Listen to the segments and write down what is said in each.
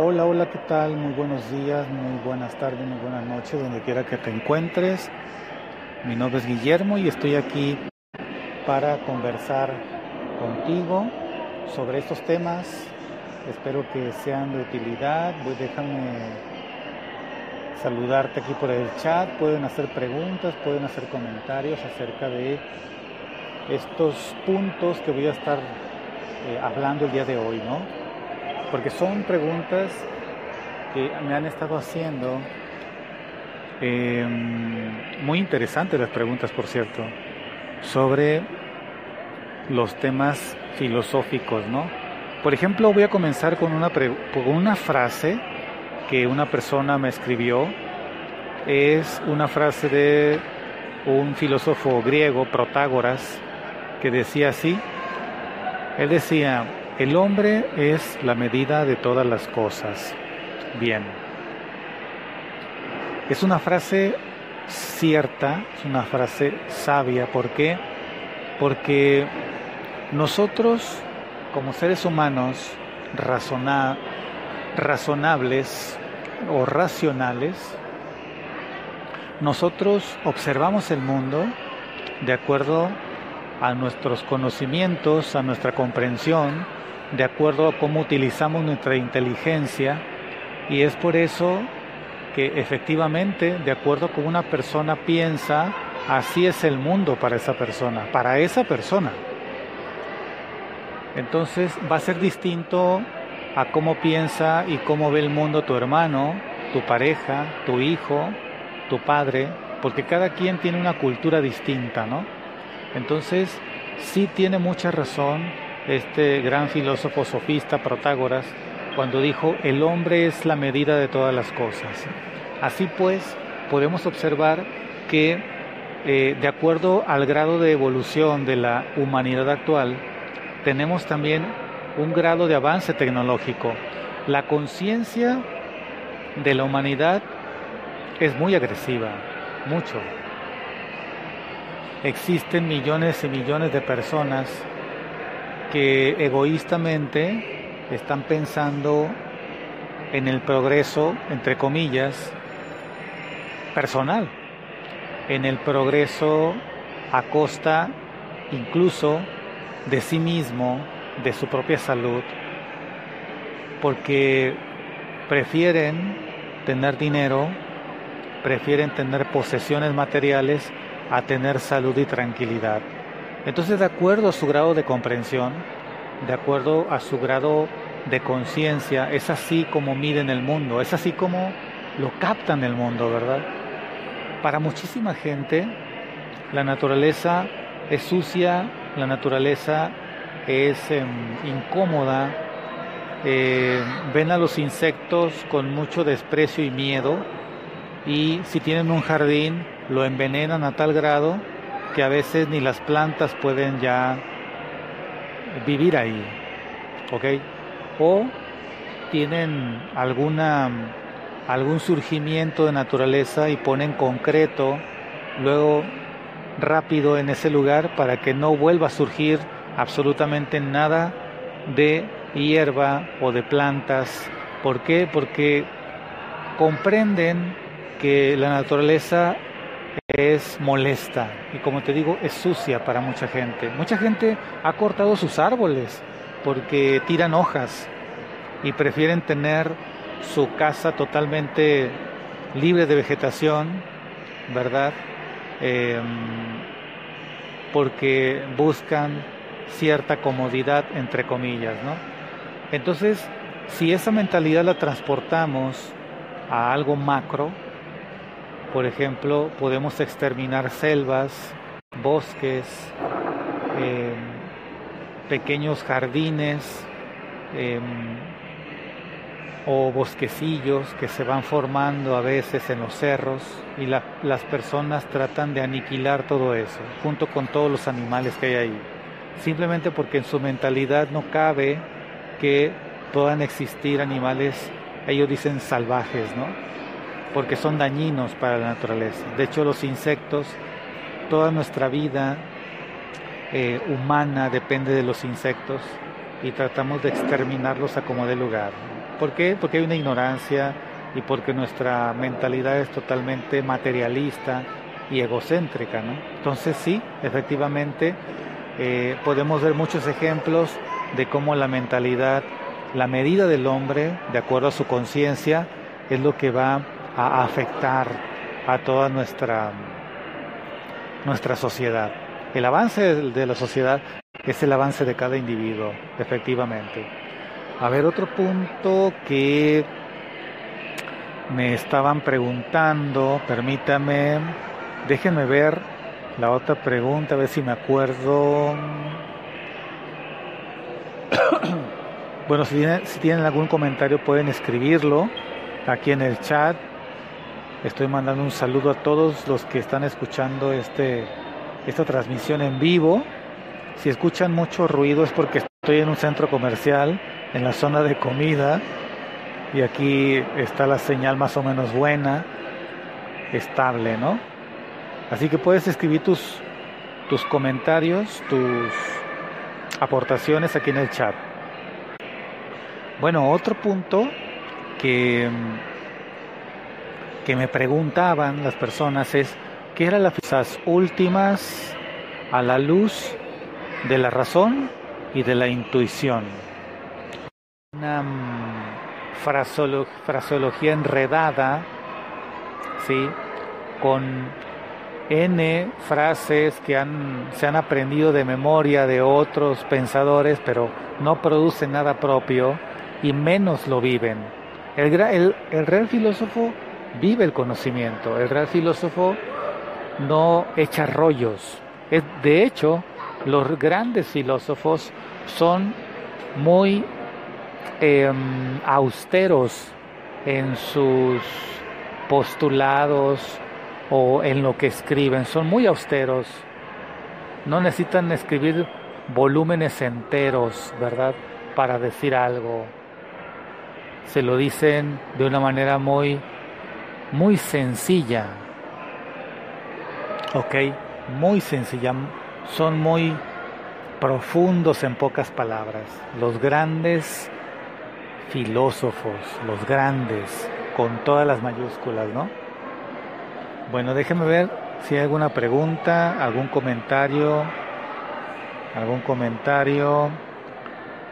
Hola, hola, ¿qué tal? Muy buenos días, muy buenas tardes, muy buenas noches, donde quiera que te encuentres. Mi nombre es Guillermo y estoy aquí para conversar contigo sobre estos temas. Espero que sean de utilidad. Voy, déjame saludarte aquí por el chat. Pueden hacer preguntas, pueden hacer comentarios acerca de estos puntos que voy a estar eh, hablando el día de hoy, ¿no? Porque son preguntas que me han estado haciendo. Em, muy interesantes las preguntas, por cierto, sobre los temas filosóficos, ¿no? Por ejemplo, voy a comenzar con una, con una frase que una persona me escribió. Es una frase de un filósofo griego, Protágoras, que decía así. Él decía, el hombre es la medida de todas las cosas. Bien. Es una frase cierta, es una frase sabia. ¿Por qué? Porque nosotros, como seres humanos razonables o racionales, nosotros observamos el mundo de acuerdo a nuestros conocimientos, a nuestra comprensión, de acuerdo a cómo utilizamos nuestra inteligencia y es por eso que efectivamente, de acuerdo a cómo una persona piensa, así es el mundo para esa persona, para esa persona. Entonces va a ser distinto a cómo piensa y cómo ve el mundo tu hermano, tu pareja, tu hijo, tu padre, porque cada quien tiene una cultura distinta, ¿no? Entonces, sí tiene mucha razón este gran filósofo sofista Protágoras cuando dijo, el hombre es la medida de todas las cosas. Así pues, podemos observar que eh, de acuerdo al grado de evolución de la humanidad actual, tenemos también un grado de avance tecnológico. La conciencia de la humanidad es muy agresiva, mucho. Existen millones y millones de personas que egoístamente están pensando en el progreso, entre comillas, personal, en el progreso a costa incluso de sí mismo, de su propia salud, porque prefieren tener dinero, prefieren tener posesiones materiales a tener salud y tranquilidad. Entonces, de acuerdo a su grado de comprensión, de acuerdo a su grado de conciencia, es así como miden el mundo, es así como lo captan el mundo, ¿verdad? Para muchísima gente, la naturaleza es sucia, la naturaleza es em, incómoda, eh, ven a los insectos con mucho desprecio y miedo y si tienen un jardín lo envenenan a tal grado que a veces ni las plantas pueden ya vivir ahí, ¿ok? O tienen alguna, algún surgimiento de naturaleza y ponen concreto luego rápido en ese lugar para que no vuelva a surgir absolutamente nada de hierba o de plantas. ¿Por qué? Porque comprenden que la naturaleza es molesta y como te digo es sucia para mucha gente. Mucha gente ha cortado sus árboles porque tiran hojas y prefieren tener su casa totalmente libre de vegetación, ¿verdad? Em, porque buscan cierta comodidad, entre comillas, ¿no? Entonces, si esa mentalidad la transportamos a algo macro, por ejemplo, podemos exterminar selvas, bosques, em, pequeños jardines em, o bosquecillos que se van formando a veces en los cerros y las personas tratan de aniquilar todo eso, junto con todos los animales que hay ahí, simplemente porque en su mentalidad no cabe que puedan existir animales, ellos dicen salvajes, ¿no? Porque son dañinos para la naturaleza. De hecho, los insectos, toda nuestra vida eh, humana depende de los insectos y tratamos de exterminarlos a como de lugar. ¿Por qué? Porque hay una ignorancia y porque nuestra mentalidad es totalmente materialista y egocéntrica, ¿no? Entonces sí, efectivamente, eh, podemos ver muchos ejemplos de cómo la mentalidad la medida del hombre, de acuerdo a su conciencia, es lo que va a afectar a toda nuestra, nuestra sociedad. El avance de la sociedad es el avance de cada individuo, efectivamente. A ver, otro punto que me estaban preguntando, permítame, déjenme ver la otra pregunta, a ver si me acuerdo. Bueno, si tienen, algún comentario pueden escribirlo aquí en el chat. Estoy mandando un saludo a todos los que están escuchando este, esta transmisión en vivo. Si escuchan mucho ruido es porque estoy en un centro comercial, en la zona de comida, y aquí está la señal más o menos buena, estable, ¿no? Así que puedes escribir tus, tus comentarios, tus aportaciones aquí en el chat. Bueno, otro punto que, que me preguntaban las personas es, ¿qué eran las últimas a la luz de la razón y de la intuición? Una mm, fraseología enredada, ¿sí? Con N frases que han, se han aprendido de memoria de otros pensadores, pero no producen nada propio y menos lo viven. El, el, real filósofo vive el conocimiento, el real filósofo no echa rollos. De hecho, los grandes filósofos son muy em, austeros en sus postulados o en lo que escriben, son muy austeros. No necesitan escribir volúmenes enteros, ¿verdad? Para decir algo se lo dicen de una manera muy, muy sencilla. Ok, muy sencilla. Son muy profundos en pocas palabras. Los grandes filósofos, los grandes, con todas las mayúsculas, ¿no? Bueno, déjenme ver si hay alguna pregunta, algún comentario, algún comentario.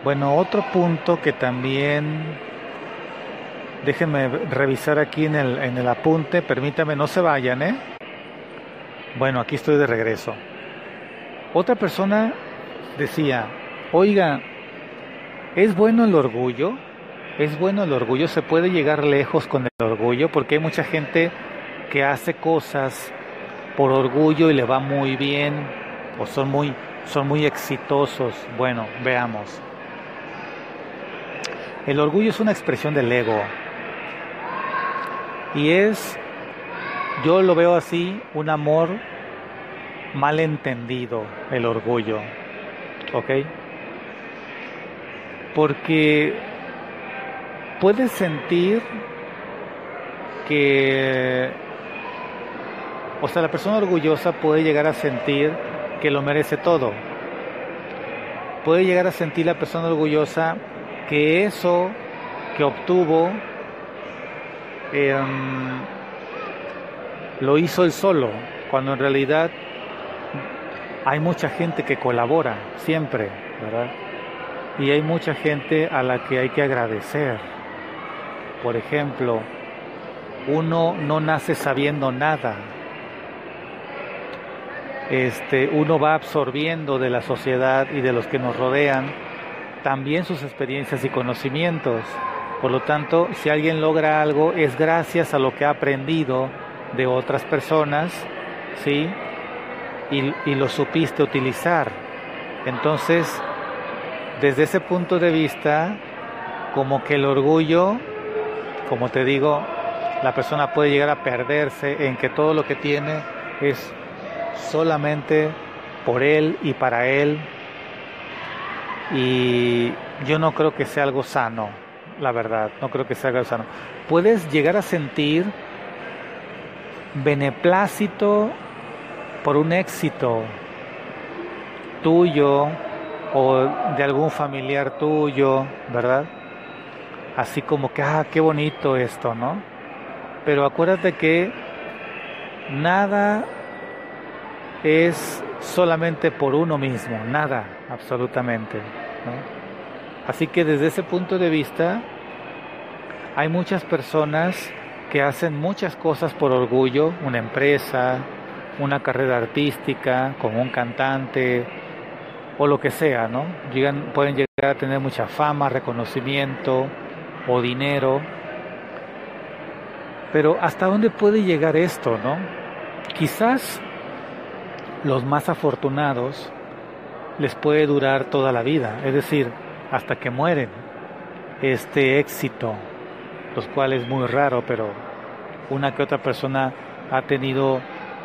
Bueno, otro punto que también Déjenme revisar aquí en el, en el apunte, permítame, no se vayan, ¿eh? Bueno, aquí estoy de regreso. Otra persona decía, oiga, ¿es bueno el orgullo? ¿Es bueno el orgullo? ¿Se puede llegar lejos con el orgullo? Porque hay mucha gente que hace cosas por orgullo y le va muy bien o son muy, son muy exitosos. Bueno, veamos. El orgullo es una expresión del ego. Y es, yo lo veo así, un amor mal entendido, el orgullo. ¿Ok? Porque puedes sentir que, o sea, la persona orgullosa puede llegar a sentir que lo merece todo. Puede llegar a sentir la persona orgullosa que eso que obtuvo Em, lo hizo él solo, cuando en realidad hay mucha gente que colabora siempre, ¿verdad? y hay mucha gente a la que hay que agradecer. Por ejemplo, uno no nace sabiendo nada. Este, uno va absorbiendo de la sociedad y de los que nos rodean también sus experiencias y conocimientos. Por lo tanto, si alguien logra algo es gracias a lo que ha aprendido de otras personas, ¿sí? Y, lo supiste utilizar. Entonces, desde ese punto de vista, como que el orgullo, como te digo, la persona puede llegar a perderse en que todo lo que tiene es solamente por él y para él. Y yo no creo que sea algo sano, la verdad, no creo que sea algo sano. Puedes llegar a sentir beneplácito por un éxito tuyo o de algún familiar tuyo, ¿verdad? Así como que, ah, qué bonito esto, ¿no? Pero acuérdate que nada es solamente por uno mismo, nada, absolutamente. Así que desde ese punto de vista, hay muchas personas que hacen muchas cosas por orgullo, una empresa, una carrera artística, como un cantante o lo que sea, ¿no? Llegan, pueden llegar a tener mucha fama, reconocimiento o dinero. Pero ¿hasta dónde puede llegar esto, no? Quizás los más afortunados les puede durar toda la vida, es decir, hasta que mueren este éxito, los cuales es muy raro, pero una que otra persona ha tenido,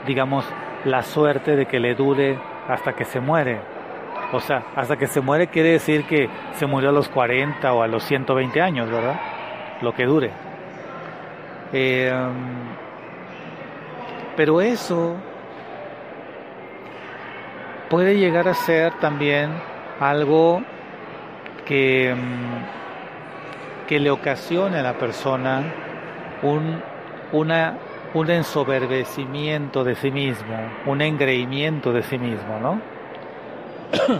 digamos, la suerte de que le dure hasta que se muere. O sea, hasta que se muere quiere decir que se murió a los 40 o a los 120 años, ¿verdad? Lo que dure. Eh, pero eso puede llegar a ser también algo que, mm, que le ocasione a la persona un, una, un ensoberbecimiento de sí mismo, un engreimiento de sí mismo, ¿no?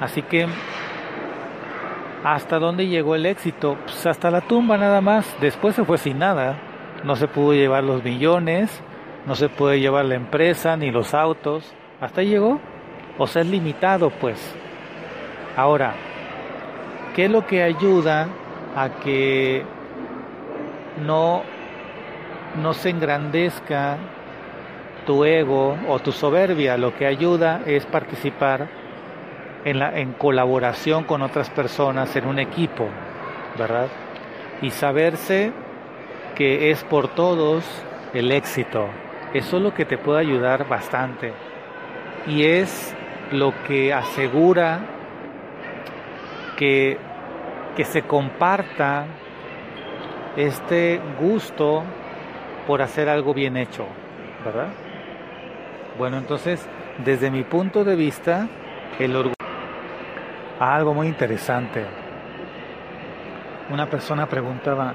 Así que, ¿hasta dónde llegó el éxito? Pues hasta la tumba nada más, después se fue sin nada, no se pudo llevar los millones, no se puede llevar la empresa ni los autos. Hasta llegó. O sea, es limitado, pues. Ahora, ¿qué es lo que ayuda a que no, no se engrandezca tu ego o tu soberbia? Lo que ayuda es participar en, la, en colaboración con otras personas en un equipo, ¿verdad? Y saberse que es por todos el éxito, eso es lo que te puede ayudar bastante. Y es lo que asegura que, que se comparta este gusto por hacer algo bien hecho, ¿verdad? Bueno, entonces, desde mi punto de vista, el orgullo... Algo muy interesante. Una persona preguntaba,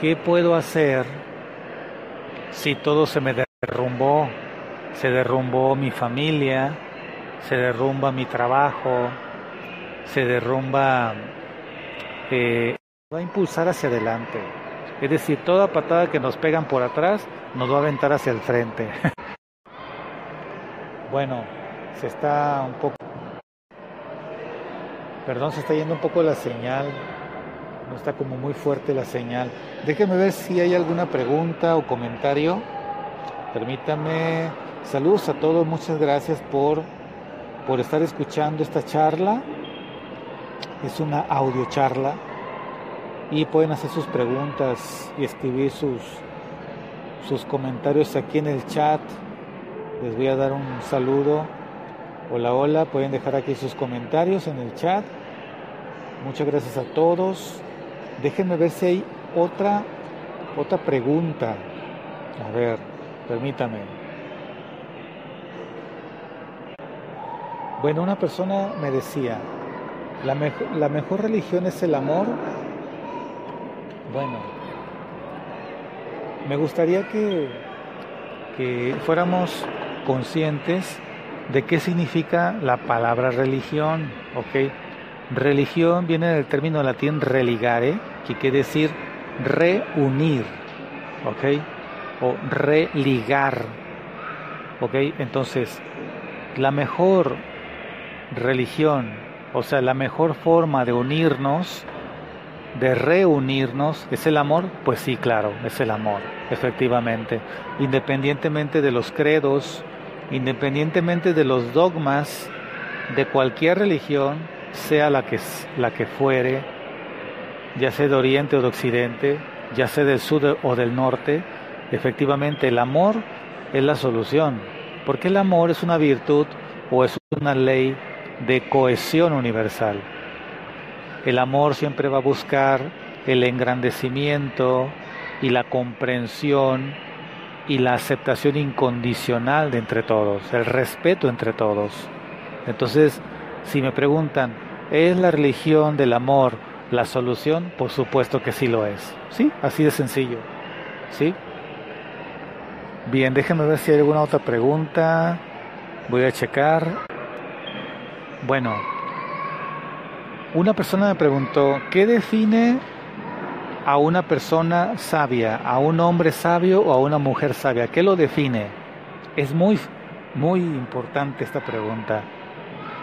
¿qué puedo hacer si todo se me derrumbó, se derrumbó mi familia, se derrumba mi trabajo, se derrumba, eh, va a impulsar hacia adelante. Es decir, toda patada que nos pegan por atrás nos va a aventar hacia el frente. bueno, se está un poco... Perdón, se está yendo un poco la señal no está como muy fuerte la señal. Déjeme ver si hay alguna pregunta o comentario. Permítame. Saludos a todos, muchas gracias por, por estar escuchando esta charla. Es una audio charla y pueden hacer sus preguntas y escribir sus, sus comentarios aquí en el chat. Les voy a dar un saludo. Hola, hola, pueden dejar aquí sus comentarios en el chat. Muchas gracias a todos. Déjenme ver si hay otra, otra pregunta. A ver, permítame. Bueno, una persona me decía, ¿la, ¿la mejor religión es el amor? Bueno, me gustaría que, que fuéramos conscientes de qué significa la palabra religión, ¿ok? Religión viene del término latín religare, que quiere decir reunir, ¿ok? O religar, ¿ok? Entonces, la mejor religión, o sea, la mejor forma de unirnos, de reunirnos, ¿es el amor? Pues sí, claro, es el amor, efectivamente. Independientemente de los credos, independientemente de los dogmas de cualquier religión, sea la que, la que fuere, ya sea de oriente o de occidente, ya sea del sur o del norte, efectivamente el amor es la solución, porque el amor es una virtud o es una ley de cohesión universal. El amor siempre va a buscar el engrandecimiento y la comprensión y la aceptación incondicional de entre todos, el respeto entre todos. Entonces, si me preguntan, ¿es la religión del amor la solución? Por supuesto que sí lo es. Sí, así de sencillo. ¿Sí? Bien, déjenme ver si hay alguna otra pregunta. Voy a checar. Bueno, una persona me preguntó, ¿qué define a una persona sabia, a un hombre sabio o a una mujer sabia? ¿Qué lo define? Es muy, muy importante esta pregunta.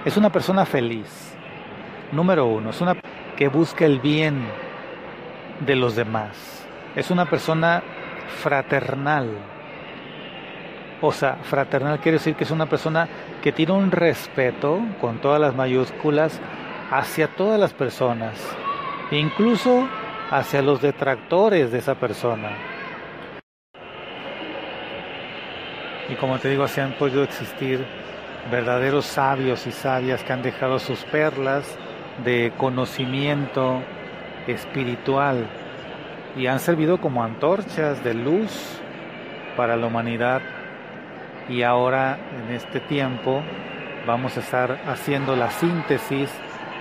Es una persona feliz. Número uno, es una que busca el bien de los demás. Es una persona fraternal o sea, fraternal quiere decir que es una persona que tiene un respeto, con todas las mayúsculas, hacia todas las personas, incluso hacia los detractores de esa persona. Y como te digo, así han podido existir verdaderos sabios y sabias que han dejado sus perlas de conocimiento espiritual y han servido como antorchas de luz para la humanidad y ahora en este tiempo vamos a estar haciendo la síntesis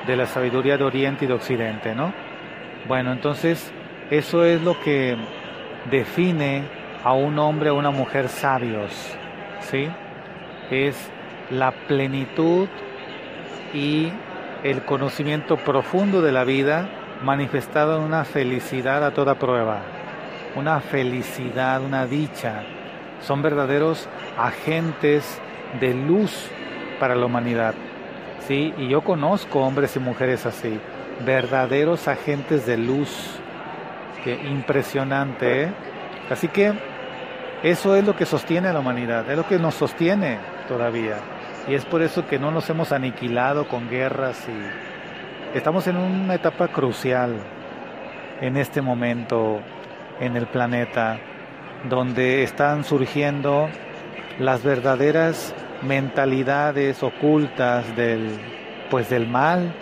de la sabiduría de Oriente y de Occidente, ¿no? Bueno, entonces eso es lo que define a un hombre o una mujer sabios, ¿sí? Es la plenitud y el conocimiento profundo de la vida manifestado en una felicidad a toda prueba, una felicidad, una dicha. Son verdaderos agentes de luz para la humanidad. ¿sí? Y yo conozco hombres y mujeres así, verdaderos agentes de luz. Qué impresionante, ¿eh? Así que eso es lo que sostiene a la humanidad, es lo que nos sostiene todavía. Y es por eso que no nos hemos aniquilado con guerras y estamos en una etapa crucial en este momento en el planeta, donde están surgiendo las verdaderas mentalidades ocultas del pues del mal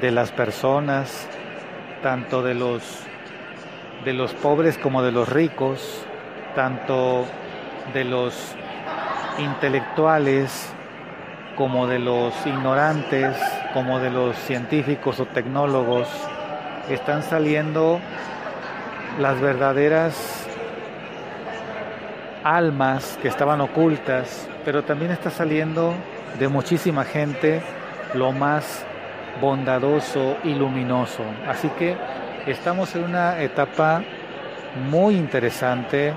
de las personas tanto de los de los pobres como de los ricos tanto de los intelectuales como de los ignorantes como de los científicos o tecnólogos están saliendo las verdaderas almas que estaban ocultas, pero también está saliendo de muchísima gente lo más bondadoso y luminoso. Así que estamos en una etapa muy interesante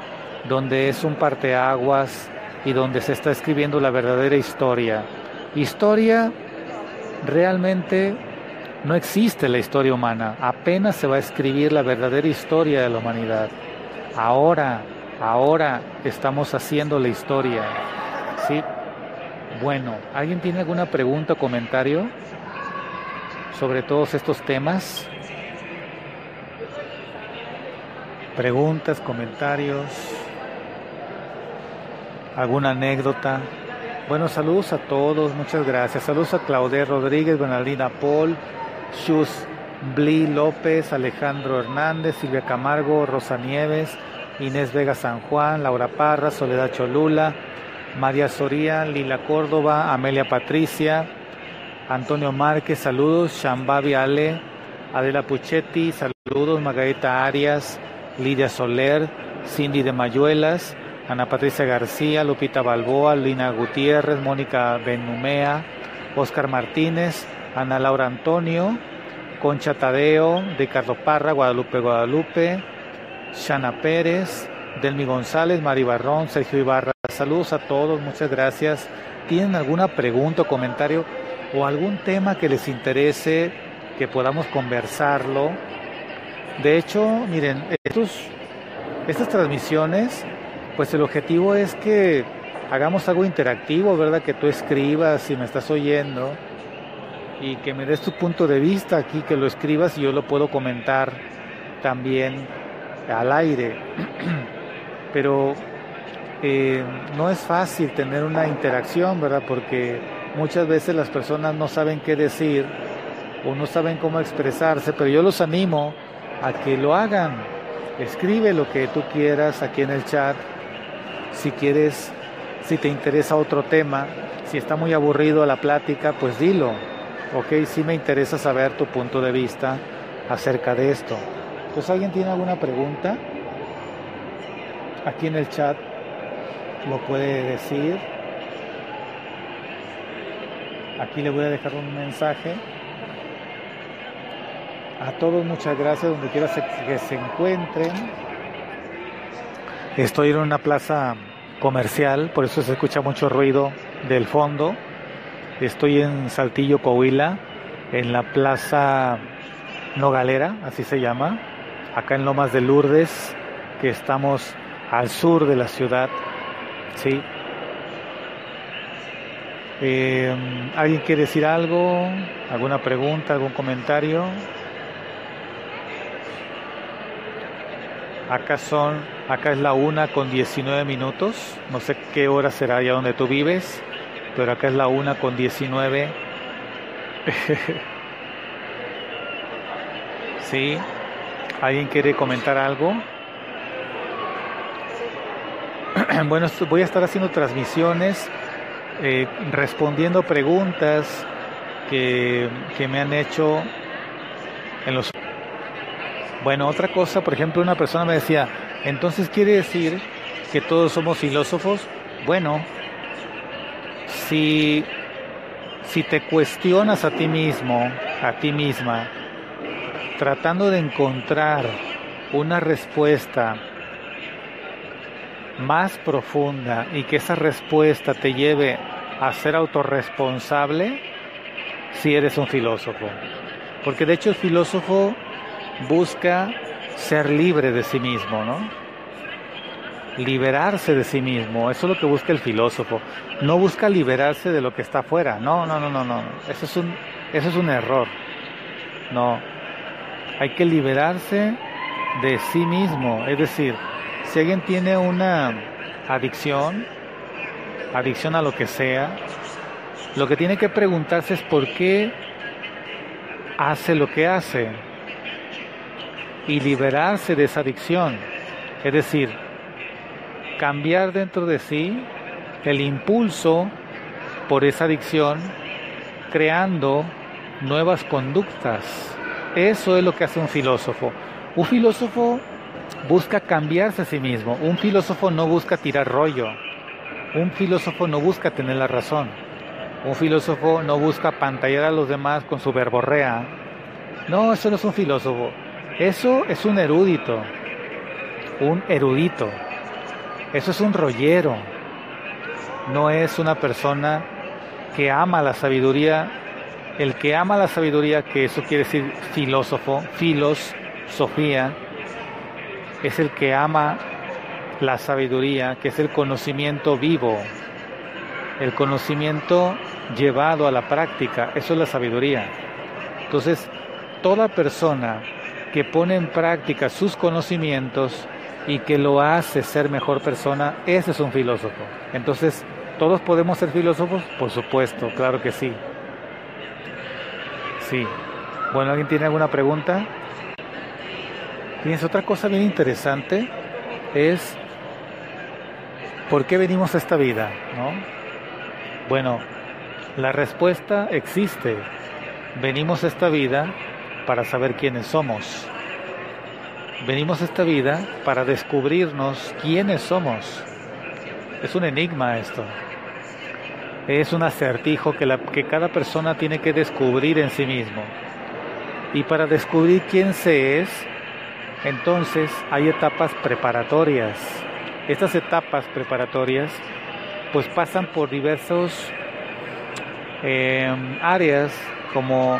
donde es un parteaguas y donde se está escribiendo la verdadera historia. Historia realmente no existe la historia humana, apenas se va a escribir la verdadera historia de la humanidad. Ahora Ahora estamos haciendo la historia. ¿Sí? Bueno, ¿alguien tiene alguna pregunta o comentario sobre todos estos temas? Preguntas, comentarios, alguna anécdota. Bueno, saludos a todos, muchas gracias. Saludos a Claudia Rodríguez, Bernardina Paul, Shus Bli López, Alejandro Hernández, Silvia Camargo, Rosa Nieves, Inés Vega San Juan, Laura Parra, Soledad Cholula, María Soría, Lila Córdoba, Amelia Patricia, Antonio Márquez, saludos, Shambabi Ale, Adela Puchetti, saludos, Margarita Arias, Lidia Soler, Cindy de Mayuelas, Ana Patricia García, Lupita Balboa, Lina Gutiérrez, Mónica Benumea, Oscar Martínez, Ana Laura Antonio, Concha Tadeo, Ricardo Parra, Guadalupe Guadalupe, Shana Pérez, Delmi González, Mari Barrón, Sergio Ibarra. Saludos a todos, muchas gracias. ¿Tienen alguna pregunta o comentario o algún tema que les interese que podamos conversarlo? De hecho, miren, estas transmisiones, pues el objetivo es que hagamos algo interactivo, ¿verdad? Que tú escribas si me estás oyendo y que me des tu punto de vista aquí, que lo escribas y yo lo puedo comentar también al aire. Pero eh, no es fácil tener una interacción, ¿verdad? Porque muchas veces las personas no saben qué decir o no saben cómo expresarse, pero yo los animo a que lo hagan. Escribe lo que tú quieras aquí en el chat. Si quieres, si te interesa otro tema, si está muy aburrido la plática, pues dilo ok, sí me interesa saber tu punto de vista acerca de esto. Pues alguien tiene alguna pregunta, aquí en el chat lo puede decir. Aquí le voy a dejar un mensaje. A todos muchas gracias donde quiera que se encuentren. Estoy en una plaza comercial, por eso se escucha mucho ruido del fondo. Estoy en Saltillo, Coahuila, en la Plaza Nogalera, así se llama, acá en Lomas de Lourdes, que estamos al sur de la ciudad. ¿sí? Eh, ¿Alguien quiere decir algo? ¿Alguna pregunta? ¿Algún comentario? Acá son, acá es la una con 19 minutos. No sé qué hora será allá donde tú vives pero acá es la una con 19. ¿Sí? ¿Alguien quiere comentar algo? bueno, voy a estar haciendo transmisiones, eh, respondiendo preguntas que, que me han hecho en los... Bueno, otra cosa, por ejemplo, una persona me decía, entonces quiere decir que todos somos filósofos. Bueno, si, si te cuestionas a ti mismo, a ti misma, tratando de encontrar una respuesta más profunda y que esa respuesta te lleve a ser autorresponsable, si eres un filósofo. Porque de hecho el filósofo busca ser libre de sí mismo, ¿no? liberarse de sí mismo. Eso es lo que busca el filósofo. No busca liberarse de lo que está afuera. No, no, no, no, no. Eso es un, eso es un error. No. Hay que liberarse de sí mismo. Es decir, si alguien tiene una adicción, adicción a lo que sea, lo que tiene que preguntarse es por qué hace lo que hace y liberarse de esa adicción. Es decir, cambiar dentro de sí el impulso por esa adicción, creando nuevas conductas. Eso es lo que hace un filósofo. Un filósofo busca cambiarse a sí mismo. Un filósofo no busca tirar rollo. Un filósofo no busca tener la razón. Un filósofo no busca pantallar a los demás con su verborrea. No, eso no es un filósofo. Eso es un erudito. Un erudito. Eso es un rollero. No es una persona que ama la sabiduría. El que ama la sabiduría, que eso quiere decir filósofo, filos, Sofía, es el que ama la sabiduría, que es el conocimiento vivo, el conocimiento llevado a la práctica, eso es la sabiduría. Entonces, toda persona que pone en práctica sus conocimientos y que lo hace ser mejor persona, ese es un filósofo. Entonces, ¿todos podemos ser filósofos? Por supuesto, claro que sí. Sí. Bueno, ¿alguien tiene alguna pregunta? Fíjense, otra cosa bien interesante es ¿por qué venimos a esta vida? ¿no? Bueno, la respuesta existe. Venimos a esta vida para saber quiénes somos. Venimos a esta vida para descubrirnos quiénes somos. Es un enigma esto. Es un acertijo que, la, que cada persona tiene que descubrir en sí mismo. Y para descubrir quién se es, entonces hay etapas preparatorias. Estas etapas preparatorias pues pasan por diversos em, áreas como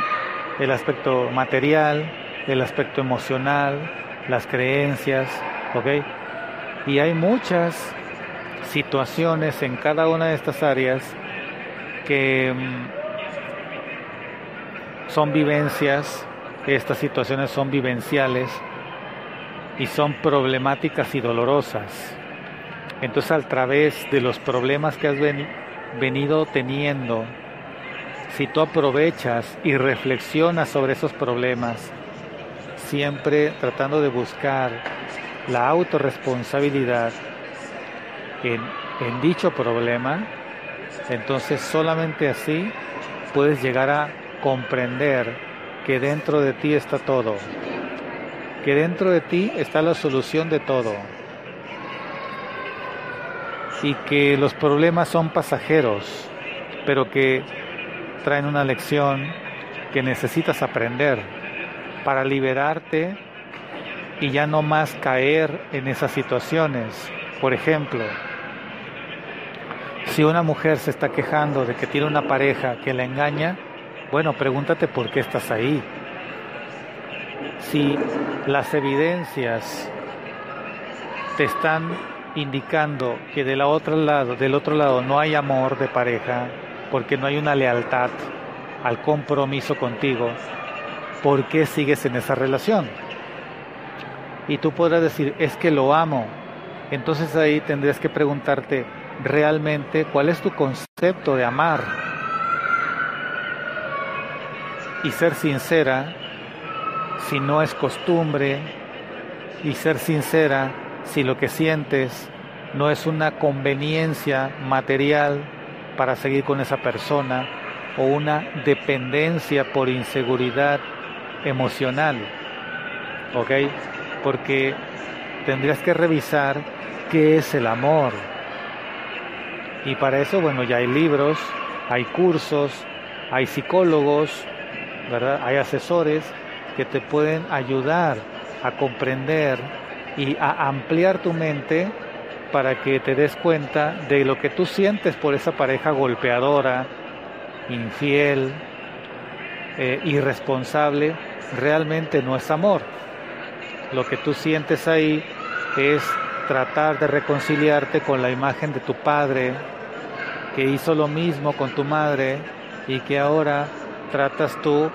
el aspecto material, el aspecto emocional, las creencias, ¿ok? Y hay muchas situaciones en cada una de estas áreas que em, son vivencias, estas situaciones son vivenciales y son problemáticas y dolorosas. Entonces a través de los problemas que has venido teniendo, si tú aprovechas y reflexionas sobre esos problemas, siempre tratando de buscar la autorresponsabilidad en, en dicho problema, entonces solamente así puedes llegar a comprender que dentro de ti está todo, que dentro de ti está la solución de todo y que los problemas son pasajeros, pero que traen una lección que necesitas aprender para liberarte y ya no más caer en esas situaciones. Por ejemplo, si una mujer se está quejando de que tiene una pareja que la engaña, bueno, pregúntate por qué estás ahí. Si las evidencias te están indicando que del otro lado, del otro lado no hay amor de pareja, porque no hay una lealtad al compromiso contigo, ¿por qué sigues en esa relación? Y tú podrás decir, es que lo amo. Entonces ahí tendrías que preguntarte realmente cuál es tu concepto de amar. Y ser sincera, si no es costumbre, y ser sincera si lo que sientes no es una conveniencia material para seguir con esa persona o una dependencia por inseguridad emocional. ¿Ok? Porque tendrías que revisar qué es el amor. Y para eso, bueno, ya hay libros, hay cursos, hay psicólogos, ¿verdad? Hay asesores que te pueden ayudar a comprender y a ampliar tu mente para que te des cuenta de lo que tú sientes por esa pareja golpeadora, infiel, eh, irresponsable, realmente no es amor. Lo que tú sientes ahí es tratar de reconciliarte con la imagen de tu padre, que hizo lo mismo con tu madre y que ahora tratas tú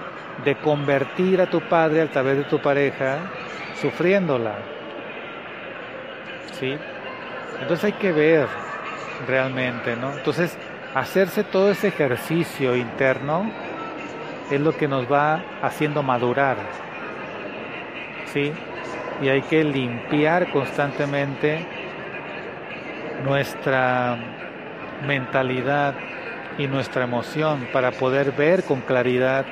de convertir a tu padre a través de tu pareja, sufriéndola. ¿sí? Entonces hay que ver realmente, ¿no? Entonces, hacerse todo ese ejercicio interno es lo que nos va haciendo madurar, ¿sí? Y hay que limpiar constantemente nuestra mentalidad y nuestra emoción para poder ver con claridad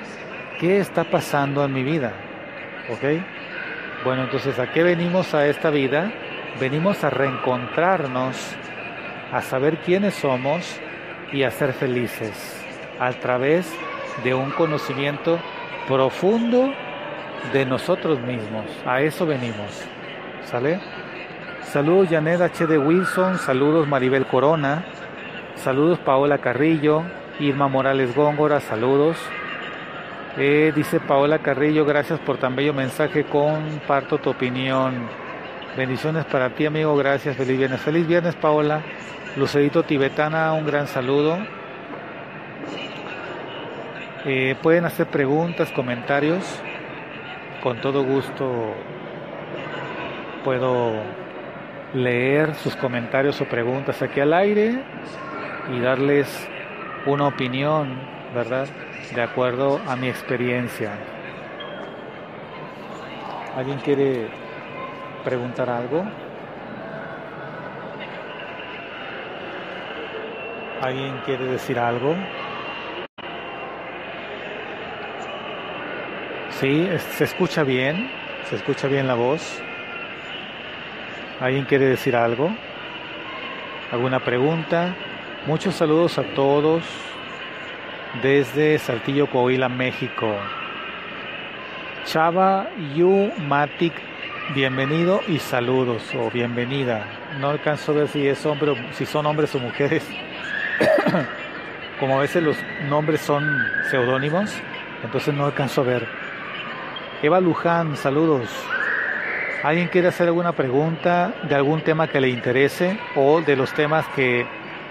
qué está pasando en mi vida, ¿ok? Bueno, entonces, ¿a qué venimos a esta vida? venimos a reencontrarnos, a saber quiénes somos y a ser felices a través de un conocimiento profundo de nosotros mismos. A eso venimos. ¿Sale? Saludos Janet H. de Wilson, saludos Maribel Corona, saludos Paola Carrillo, Irma Morales Góngora, saludos. Eh, dice Paola Carrillo, gracias por tan bello mensaje, comparto tu opinión. Bendiciones para ti, amigo. Gracias. Feliz viernes. Feliz viernes, Paola. Lucerito Tibetana, un gran saludo. Eh, pueden hacer preguntas, comentarios. Con todo gusto puedo leer sus comentarios o preguntas aquí al aire y darles una opinión, ¿verdad? De acuerdo a mi experiencia. ¿Alguien quiere preguntar algo? ¿Alguien quiere decir algo? Sí, se escucha bien, se escucha bien la voz. ¿Alguien quiere decir algo? alguna pregunta. Muchos saludos a todos desde Saltillo, Coahuila, México. Chava Yu Matic, bienvenido y saludos o bienvenida. No alcanzo a ver si es hombre, si son hombres o mujeres. Como a veces los nombres son seudónimos, entonces no alcanzo a ver. Eva Luján, saludos. ¿Alguien quiere hacer alguna pregunta de algún tema que le interese o de los temas que